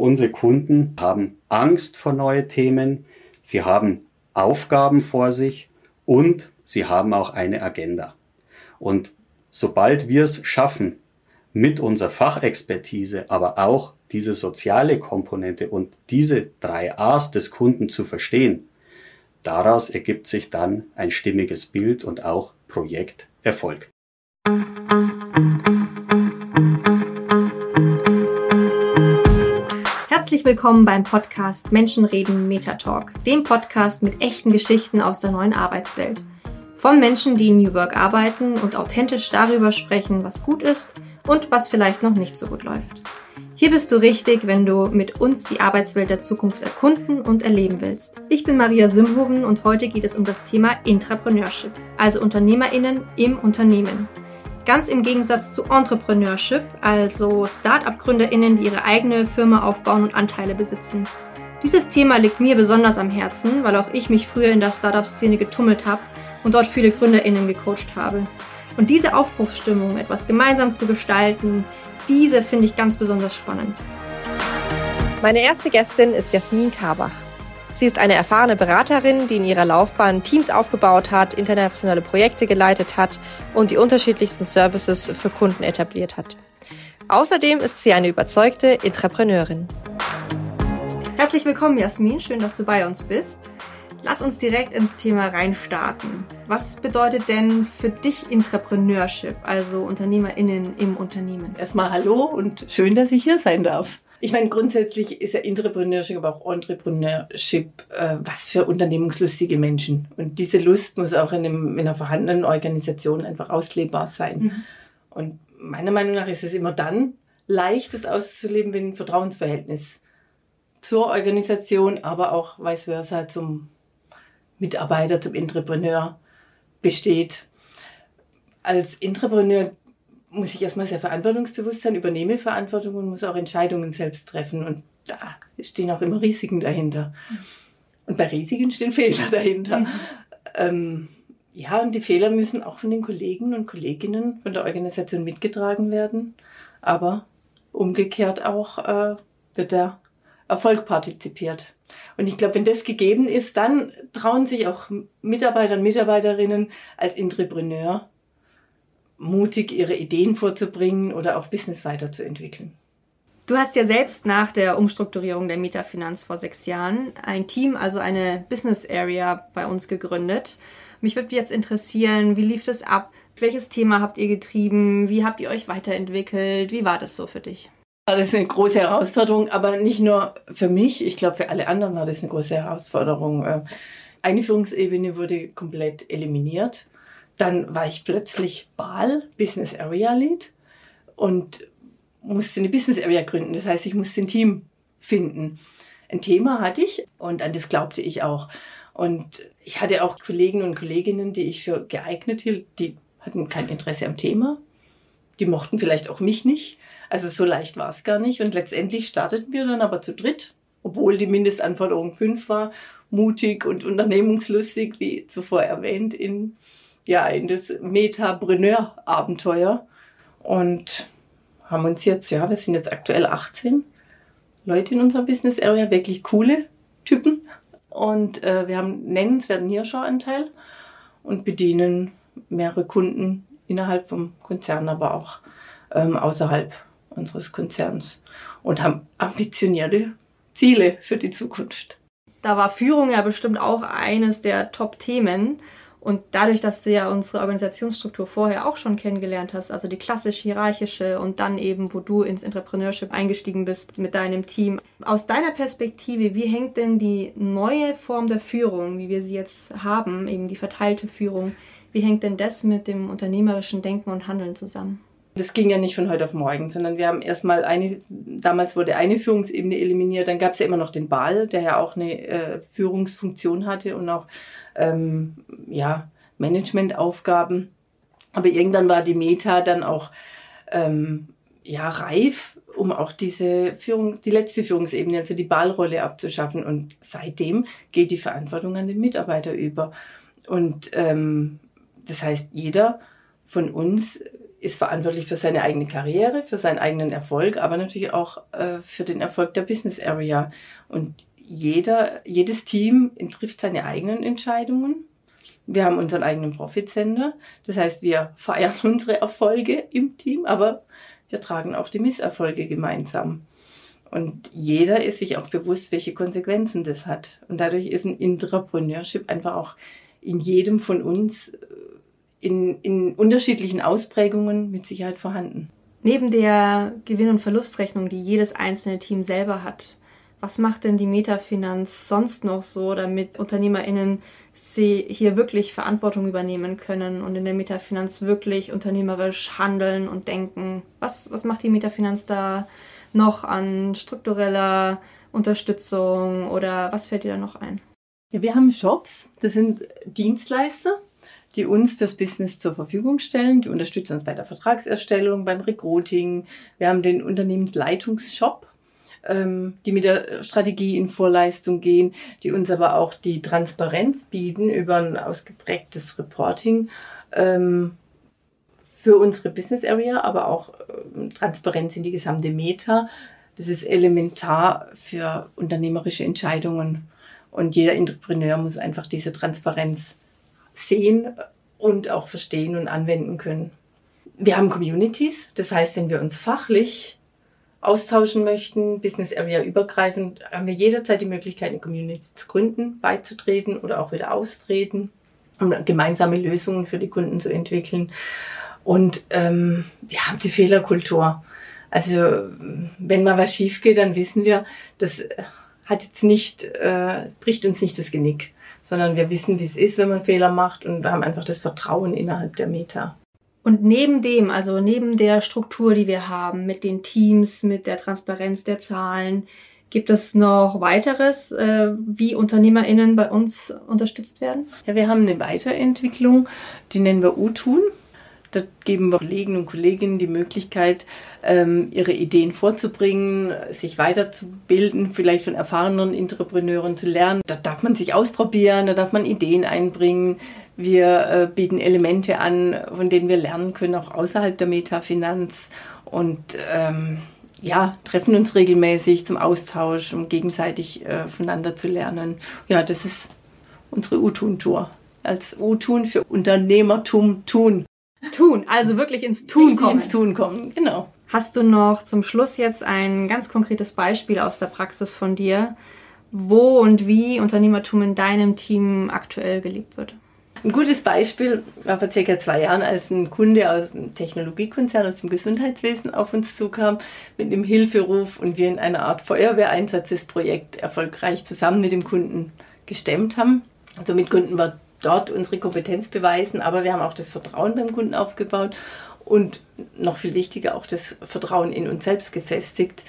Unsere Kunden haben Angst vor neue Themen, sie haben Aufgaben vor sich und sie haben auch eine Agenda. Und sobald wir es schaffen, mit unserer Fachexpertise, aber auch diese soziale Komponente und diese drei A's des Kunden zu verstehen, daraus ergibt sich dann ein stimmiges Bild und auch Projekterfolg. Herzlich willkommen beim Podcast Menschen reden Metatalk, dem Podcast mit echten Geschichten aus der neuen Arbeitswelt. Von Menschen, die in New Work arbeiten und authentisch darüber sprechen, was gut ist und was vielleicht noch nicht so gut läuft. Hier bist du richtig, wenn du mit uns die Arbeitswelt der Zukunft erkunden und erleben willst. Ich bin Maria Simhoven und heute geht es um das Thema Intrapreneurship, also UnternehmerInnen im Unternehmen. Ganz im Gegensatz zu Entrepreneurship, also Start-up-GründerInnen, die ihre eigene Firma aufbauen und Anteile besitzen. Dieses Thema liegt mir besonders am Herzen, weil auch ich mich früher in der Startup-Szene getummelt habe und dort viele GründerInnen gecoacht habe. Und diese Aufbruchsstimmung, etwas gemeinsam zu gestalten, diese finde ich ganz besonders spannend. Meine erste Gästin ist Jasmin Karbach. Sie ist eine erfahrene Beraterin, die in ihrer Laufbahn Teams aufgebaut hat, internationale Projekte geleitet hat und die unterschiedlichsten Services für Kunden etabliert hat. Außerdem ist sie eine überzeugte Intrapreneurin. Herzlich willkommen, Jasmin. Schön, dass du bei uns bist. Lass uns direkt ins Thema reinstarten. Was bedeutet denn für dich Intrapreneurship, also UnternehmerInnen im Unternehmen? Erstmal hallo und schön, dass ich hier sein darf. Ich meine, grundsätzlich ist ja Entrepreneurship, aber auch Entrepreneurship äh, was für unternehmungslustige Menschen. Und diese Lust muss auch in, einem, in einer vorhandenen Organisation einfach auslebbar sein. Mhm. Und meiner Meinung nach ist es immer dann leicht, das auszuleben, wenn ein Vertrauensverhältnis zur Organisation, aber auch vice versa zum Mitarbeiter, zum Entrepreneur besteht. Als Entrepreneur muss ich erstmal sehr verantwortungsbewusst sein, übernehme Verantwortung und muss auch Entscheidungen selbst treffen. Und da stehen auch immer Risiken dahinter. Und bei Risiken stehen Fehler dahinter. Mhm. Ähm, ja, und die Fehler müssen auch von den Kollegen und Kolleginnen von der Organisation mitgetragen werden. Aber umgekehrt auch äh, wird der Erfolg partizipiert. Und ich glaube, wenn das gegeben ist, dann trauen sich auch Mitarbeiter und Mitarbeiterinnen als Entrepreneur mutig ihre Ideen vorzubringen oder auch Business weiterzuentwickeln. Du hast ja selbst nach der Umstrukturierung der Metafinanz vor sechs Jahren ein Team, also eine Business Area bei uns gegründet. Mich würde jetzt interessieren, wie lief das ab? Welches Thema habt ihr getrieben? Wie habt ihr euch weiterentwickelt? Wie war das so für dich? Das ist eine große Herausforderung, aber nicht nur für mich. Ich glaube, für alle anderen war das eine große Herausforderung. Äh, eine Führungsebene wurde komplett eliminiert. Dann war ich plötzlich BAL, Business Area Lead, und musste eine Business Area gründen. Das heißt, ich musste ein Team finden. Ein Thema hatte ich und an das glaubte ich auch. Und ich hatte auch Kollegen und Kolleginnen, die ich für geeignet hielt, die hatten kein Interesse am Thema. Die mochten vielleicht auch mich nicht. Also so leicht war es gar nicht. Und letztendlich starteten wir dann aber zu dritt, obwohl die Mindestanforderung fünf war, mutig und unternehmungslustig, wie zuvor erwähnt, in ja, in das Metapreneur-Abenteuer und haben uns jetzt, ja, wir sind jetzt aktuell 18 Leute in unserer Business Area, wirklich coole Typen. Und äh, wir haben nennenswerten Nearshore-Anteil und bedienen mehrere Kunden innerhalb vom Konzern, aber auch ähm, außerhalb unseres Konzerns und haben ambitionierte Ziele für die Zukunft. Da war Führung ja bestimmt auch eines der Top-Themen. Und dadurch, dass du ja unsere Organisationsstruktur vorher auch schon kennengelernt hast, also die klassisch hierarchische und dann eben, wo du ins Entrepreneurship eingestiegen bist mit deinem Team. Aus deiner Perspektive, wie hängt denn die neue Form der Führung, wie wir sie jetzt haben, eben die verteilte Führung, wie hängt denn das mit dem unternehmerischen Denken und Handeln zusammen? Das ging ja nicht von heute auf morgen, sondern wir haben erstmal eine, damals wurde eine Führungsebene eliminiert, dann gab es ja immer noch den Ball, der ja auch eine äh, Führungsfunktion hatte und auch ähm, ja, Managementaufgaben. Aber irgendwann war die Meta dann auch ähm, ja, reif, um auch diese Führung, die letzte Führungsebene, also die Ballrolle abzuschaffen. Und seitdem geht die Verantwortung an den Mitarbeiter über. Und ähm, das heißt, jeder von uns ist verantwortlich für seine eigene Karriere, für seinen eigenen Erfolg, aber natürlich auch äh, für den Erfolg der Business Area. Und jeder, jedes Team trifft seine eigenen Entscheidungen. Wir haben unseren eigenen Profit Center. Das heißt, wir feiern unsere Erfolge im Team, aber wir tragen auch die Misserfolge gemeinsam. Und jeder ist sich auch bewusst, welche Konsequenzen das hat. Und dadurch ist ein Intrapreneurship einfach auch in jedem von uns in, in unterschiedlichen Ausprägungen mit Sicherheit vorhanden. Neben der Gewinn- und Verlustrechnung, die jedes einzelne Team selber hat, was macht denn die Metafinanz sonst noch so, damit UnternehmerInnen sie hier wirklich Verantwortung übernehmen können und in der Metafinanz wirklich unternehmerisch handeln und denken? Was, was macht die Metafinanz da noch an struktureller Unterstützung oder was fällt dir da noch ein? Ja, wir haben Shops, das sind Dienstleister, die uns fürs Business zur Verfügung stellen. Die unterstützen uns bei der Vertragserstellung, beim Recruiting. Wir haben den Unternehmensleitungsshop, ähm, die mit der Strategie in Vorleistung gehen, die uns aber auch die Transparenz bieten über ein ausgeprägtes Reporting ähm, für unsere Business Area, aber auch äh, Transparenz in die gesamte Meta. Das ist elementar für unternehmerische Entscheidungen. Und jeder Entrepreneur muss einfach diese Transparenz sehen und auch verstehen und anwenden können. Wir haben Communities, das heißt, wenn wir uns fachlich austauschen möchten, Business Area übergreifend, haben wir jederzeit die Möglichkeit, eine Community zu gründen, beizutreten oder auch wieder austreten, um gemeinsame Lösungen für die Kunden zu entwickeln. Und ähm, wir haben die Fehlerkultur. Also wenn mal was schief geht, dann wissen wir, das hat jetzt nicht, äh, bricht uns nicht das Genick, sondern wir wissen, wie es ist, wenn man Fehler macht und haben einfach das Vertrauen innerhalb der Meta. Und neben dem, also neben der Struktur, die wir haben, mit den Teams, mit der Transparenz der Zahlen, gibt es noch weiteres, äh, wie UnternehmerInnen bei uns unterstützt werden? Ja, wir haben eine Weiterentwicklung, die nennen wir U-Tun. Da geben wir Kollegen und Kolleginnen die Möglichkeit, ähm, ihre Ideen vorzubringen, sich weiterzubilden, vielleicht von erfahrenen Entrepreneuren zu lernen. Da darf man sich ausprobieren, da darf man Ideen einbringen. Wir äh, bieten Elemente an, von denen wir lernen können, auch außerhalb der Metafinanz. Und ähm, ja, treffen uns regelmäßig zum Austausch, um gegenseitig äh, voneinander zu lernen. Ja, das ist unsere U-Tun-Tour. Als U-Tun für Unternehmertum tun. Tun, also wirklich ins Tun Richtig kommen. ins Tun kommen, genau. Hast du noch zum Schluss jetzt ein ganz konkretes Beispiel aus der Praxis von dir, wo und wie Unternehmertum in deinem Team aktuell gelebt wird? Ein gutes Beispiel war vor circa zwei Jahren, als ein Kunde aus einem Technologiekonzern aus dem Gesundheitswesen auf uns zukam mit einem Hilferuf und wir in einer Art Feuerwehreinsatz das Projekt erfolgreich zusammen mit dem Kunden gestemmt haben. Somit konnten wir dort unsere Kompetenz beweisen, aber wir haben auch das Vertrauen beim Kunden aufgebaut und noch viel wichtiger auch das Vertrauen in uns selbst gefestigt.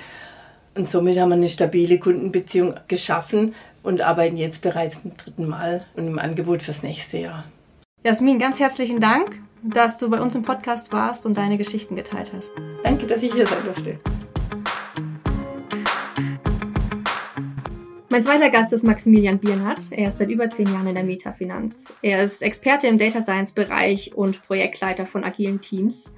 Und somit haben wir eine stabile Kundenbeziehung geschaffen und arbeiten jetzt bereits zum dritten Mal und im Angebot fürs nächste Jahr. Jasmin, ganz herzlichen Dank, dass du bei uns im Podcast warst und deine Geschichten geteilt hast. Danke, dass ich hier sein durfte. Mein zweiter Gast ist Maximilian Biernat. Er ist seit über zehn Jahren in der Metafinanz. Er ist Experte im Data Science Bereich und Projektleiter von agilen Teams.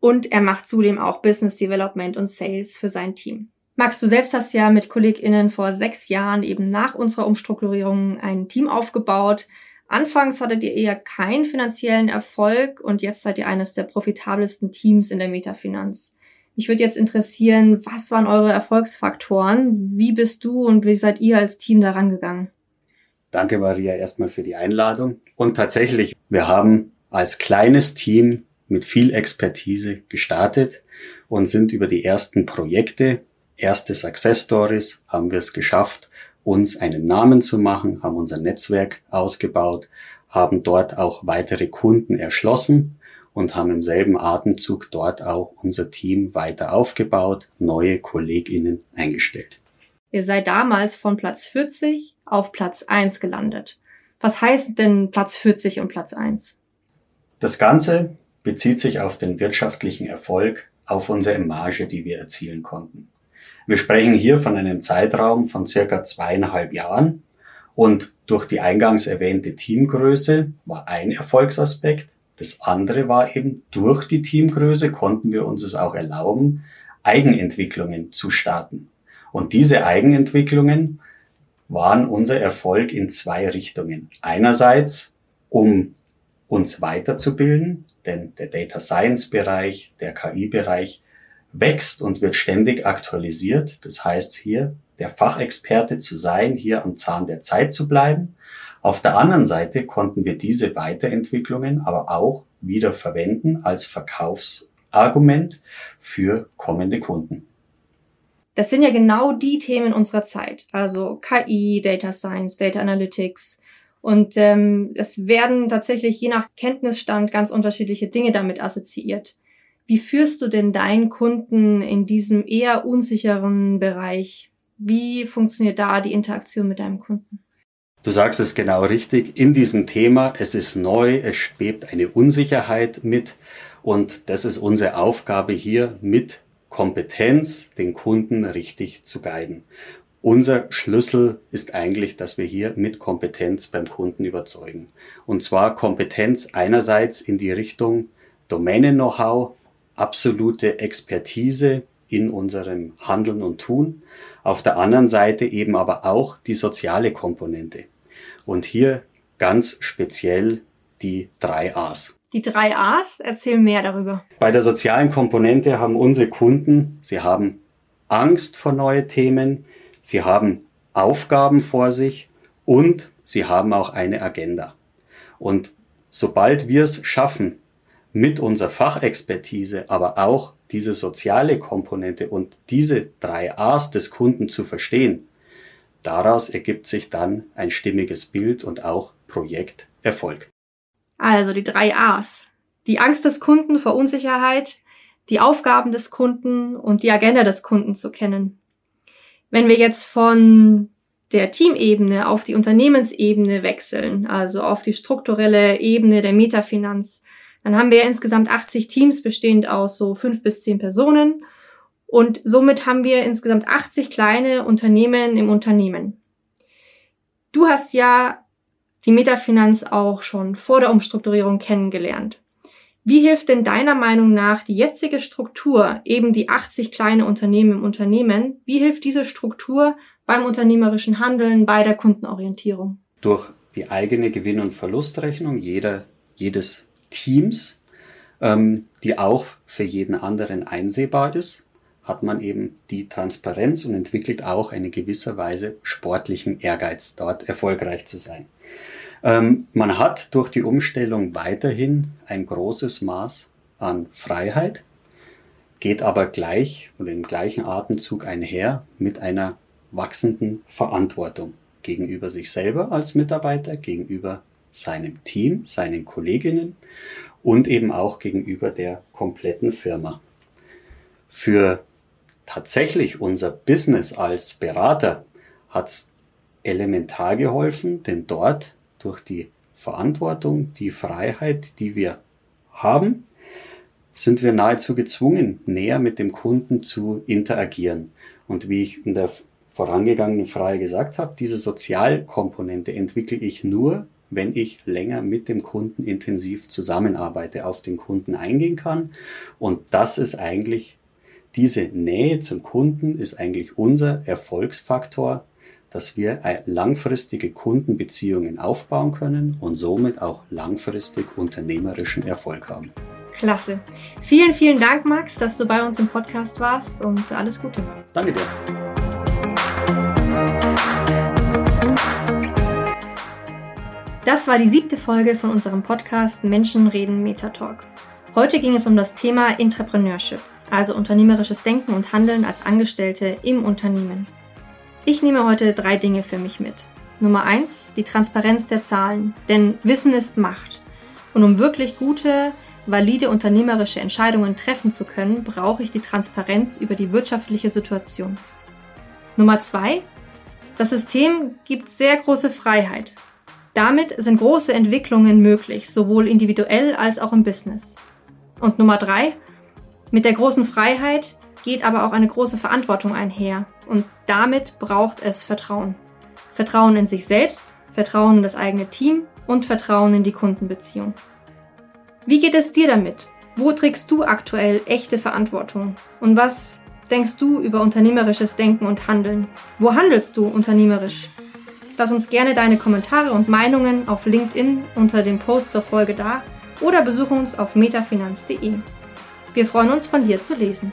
Und er macht zudem auch Business Development und Sales für sein Team. Max, du selbst hast ja mit KollegInnen vor sechs Jahren eben nach unserer Umstrukturierung ein Team aufgebaut. Anfangs hattet ihr eher keinen finanziellen Erfolg und jetzt seid ihr eines der profitabelsten Teams in der Metafinanz. Mich würde jetzt interessieren, was waren eure Erfolgsfaktoren? Wie bist du und wie seid ihr als Team daran gegangen? Danke, Maria, erstmal für die Einladung. Und tatsächlich, wir haben als kleines Team mit viel Expertise gestartet und sind über die ersten Projekte, erste Success Stories, haben wir es geschafft, uns einen Namen zu machen, haben unser Netzwerk ausgebaut, haben dort auch weitere Kunden erschlossen und haben im selben Atemzug dort auch unser Team weiter aufgebaut, neue KollegInnen eingestellt. Ihr seid damals von Platz 40 auf Platz 1 gelandet. Was heißt denn Platz 40 und Platz 1? Das Ganze bezieht sich auf den wirtschaftlichen Erfolg, auf unsere Marge, die wir erzielen konnten. Wir sprechen hier von einem Zeitraum von circa zweieinhalb Jahren und durch die eingangs erwähnte Teamgröße war ein Erfolgsaspekt, Das andere war eben, durch die Teamgröße konnten wir uns es auch erlauben, Eigenentwicklungen zu starten. Und diese Eigenentwicklungen waren unser Erfolg in zwei Richtungen. Einerseits, um uns weiterzubilden, denn der Data Science Bereich, der KI Bereich wächst und wird ständig aktualisiert. Das heißt hier, der Fachexperte zu sein, hier am Zahn der Zeit zu bleiben. Auf der anderen Seite konnten wir diese Weiterentwicklungen aber auch wieder verwenden als Verkaufsargument für kommende Kunden. Das sind ja genau die Themen unserer Zeit, also KI, Data Science, Data Analytics. Und ähm, es werden tatsächlich je nach Kenntnisstand ganz unterschiedliche Dinge damit assoziiert. Wie führst du denn deinen Kunden in diesem eher unsicheren Bereich? Wie funktioniert da die Interaktion mit deinem Kunden? Du sagst es genau richtig. In diesem Thema, es ist neu, es schwebt eine Unsicherheit mit. Und das ist unsere Aufgabe hier mit Kompetenz, den Kunden richtig zu guiden. Unser Schlüssel ist eigentlich, dass wir hier mit Kompetenz beim Kunden überzeugen. Und zwar Kompetenz einerseits in die Richtung Domänen-Know-how, absolute Expertise in unserem Handeln und Tun. Auf der anderen Seite eben aber auch die soziale Komponente. Und hier ganz speziell die drei A's. Die drei A's, erzähl mehr darüber. Bei der sozialen Komponente haben unsere Kunden, sie haben Angst vor neue Themen, Sie haben Aufgaben vor sich und sie haben auch eine Agenda. Und sobald wir es schaffen, mit unserer Fachexpertise, aber auch diese soziale Komponente und diese drei A's des Kunden zu verstehen, daraus ergibt sich dann ein stimmiges Bild und auch Projekterfolg. Also die drei A's. Die Angst des Kunden vor Unsicherheit, die Aufgaben des Kunden und die Agenda des Kunden zu kennen. Wenn wir jetzt von der Teamebene auf die Unternehmensebene wechseln, also auf die strukturelle Ebene der Metafinanz, dann haben wir insgesamt 80 Teams bestehend aus so fünf bis zehn Personen und somit haben wir insgesamt 80 kleine Unternehmen im Unternehmen. Du hast ja die Metafinanz auch schon vor der Umstrukturierung kennengelernt. Wie hilft denn deiner Meinung nach die jetzige Struktur, eben die 80 kleine Unternehmen im Unternehmen, wie hilft diese Struktur beim unternehmerischen Handeln, bei der Kundenorientierung? Durch die eigene Gewinn- und Verlustrechnung jeder, jedes Teams, ähm, die auch für jeden anderen einsehbar ist, hat man eben die Transparenz und entwickelt auch eine gewisser Weise sportlichen Ehrgeiz, dort erfolgreich zu sein. Ähm, man hat durch die Umstellung weiterhin ein großes Maß an Freiheit, geht aber gleich und im gleichen Atemzug einher mit einer wachsenden Verantwortung gegenüber sich selber als Mitarbeiter, gegenüber seinem Team, seinen Kolleginnen und eben auch gegenüber der kompletten Firma. Für tatsächlich unser Business als Berater hat es elementar geholfen, denn dort durch die Verantwortung, die Freiheit, die wir haben, sind wir nahezu gezwungen, näher mit dem Kunden zu interagieren. Und wie ich in der vorangegangenen Frage gesagt habe, diese Sozialkomponente entwickle ich nur, wenn ich länger mit dem Kunden intensiv zusammenarbeite, auf den Kunden eingehen kann. Und das ist eigentlich, diese Nähe zum Kunden ist eigentlich unser Erfolgsfaktor dass wir äh, langfristige Kundenbeziehungen aufbauen können und somit auch langfristig unternehmerischen Erfolg haben. Klasse. Vielen, vielen Dank, Max, dass du bei uns im Podcast warst und alles Gute. Danke dir. Das war die siebte Folge von unserem Podcast Menschen reden Metatalk. Heute ging es um das Thema Entrepreneurship, also unternehmerisches Denken und Handeln als Angestellte im Unternehmen. Ich nehme heute drei Dinge für mich mit. Nummer eins, die Transparenz der Zahlen, denn Wissen ist Macht. Und um wirklich gute, valide unternehmerische Entscheidungen treffen zu können, brauche ich die Transparenz über die wirtschaftliche Situation. Nummer zwei, das System gibt sehr große Freiheit. Damit sind große Entwicklungen möglich, sowohl individuell als auch im Business. Und Nummer drei, mit der großen Freiheit geht aber auch eine große Verantwortung einher und damit braucht es Vertrauen. Vertrauen in sich selbst, Vertrauen in das eigene Team und Vertrauen in die Kundenbeziehung. Wie geht es dir damit? Wo trägst du aktuell echte Verantwortung? Und was denkst du über unternehmerisches Denken und Handeln? Wo handelst du unternehmerisch? Lass uns gerne deine Kommentare und Meinungen auf LinkedIn unter dem Post zur Folge da oder besuche uns auf metafinanz.de. Wir freuen uns von dir zu lesen.